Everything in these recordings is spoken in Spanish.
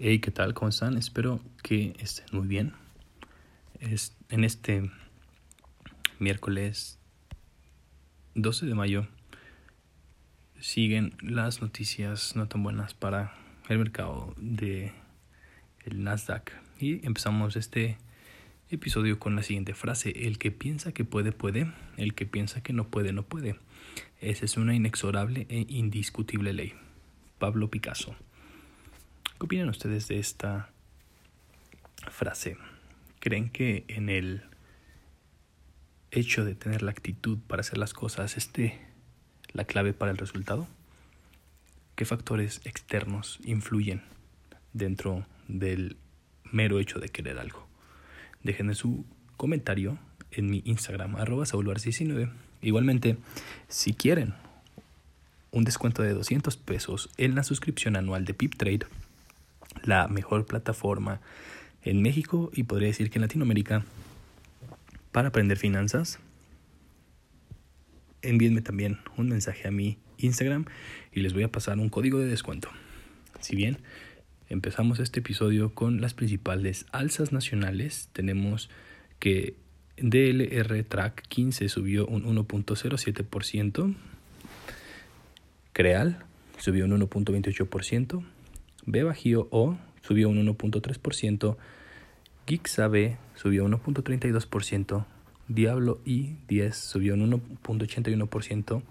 Hey, ¿qué tal? ¿Cómo están? Espero que estén muy bien. Es, en este miércoles 12 de mayo siguen las noticias no tan buenas para el mercado de el Nasdaq y empezamos este episodio con la siguiente frase el que piensa que puede puede el que piensa que no puede no puede esa es una inexorable e indiscutible ley Pablo Picasso ¿Qué opinan ustedes de esta frase? ¿Creen que en el hecho de tener la actitud para hacer las cosas esté la clave para el resultado? ¿Qué factores externos influyen dentro del mero hecho de querer algo? Déjenme su comentario en mi Instagram, arroba 19 Igualmente, si quieren un descuento de 200 pesos en la suscripción anual de PipTrade, la mejor plataforma en México y podría decir que en Latinoamérica para aprender finanzas. Envíenme también un mensaje a mi Instagram y les voy a pasar un código de descuento. Si bien empezamos este episodio con las principales alzas nacionales, tenemos que DLR Track 15 subió un 1.07%, Creal subió un 1.28%, B Bajío O subió un 1.3%, Gixa B subió un 1.32%, Diablo I10 subió un 1.81%,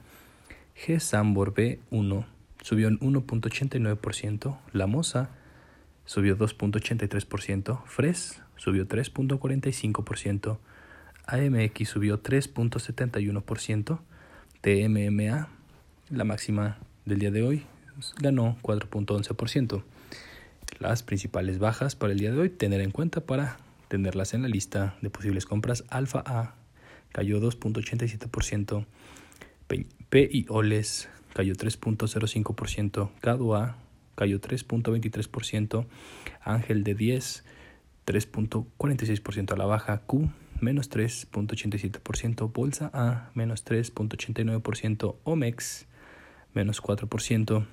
G Sambor B1 subió un 1.89%, La Moza subió 2.83%, Fres subió 3.45%, AMX subió 3.71%, TMMA, la máxima del día de hoy, ganó 4.11%. Las principales bajas para el día de hoy, tener en cuenta para tenerlas en la lista de posibles compras. Alfa A cayó 2.87%, P y Oles cayó 3.05%, Cado A cayó 3.23%, Ángel de 10 3.46% a la baja, Q menos 3.87%, Bolsa A menos 3.89%, Omex menos 4%,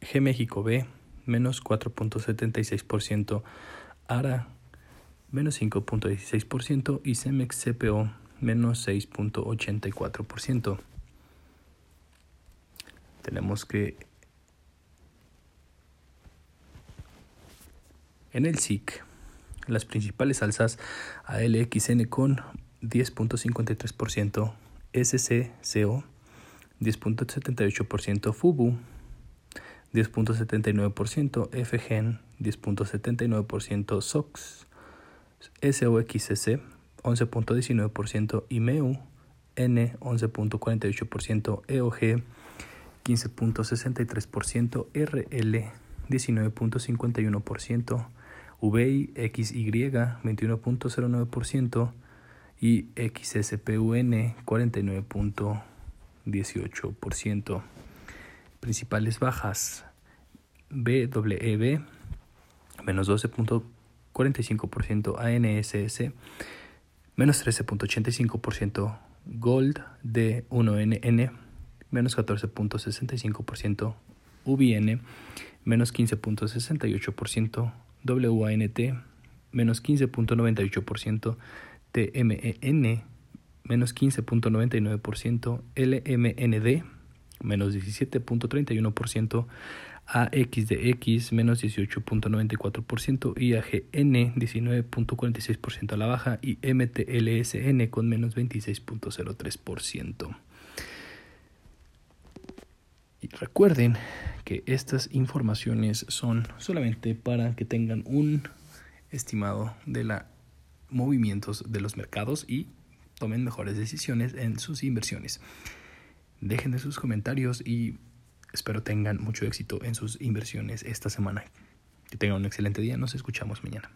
G México B, menos 4.76%, ARA, menos 5.16% y CEMEX CPO, menos 6.84%. Tenemos que en el SIC las principales alzas ALXN con 10.53%, SCCO 10.78%, FUBU 10.79%, FGEN 10.79%, SOX, SOXCC 11.19%, IMEU N 11.48%, EOG 15.63%, RL 19.51%, VI XY 21.09% y XSPUN 49.18%. Principales bajas. BWEB menos 12.45%, ANSS menos 13.85%, Gold D1NN menos 14.65%, UBN menos 15.68%, WANT menos 15.98%, TMEN menos 15.99%, LMND menos 17.31%, AXDX menos 18.94% y AGN 19.46% a la baja y MTLSN con menos 26.03%. Y recuerden que estas informaciones son solamente para que tengan un estimado de los movimientos de los mercados y tomen mejores decisiones en sus inversiones. Dejen de sus comentarios y espero tengan mucho éxito en sus inversiones esta semana. Que tengan un excelente día. Nos escuchamos mañana.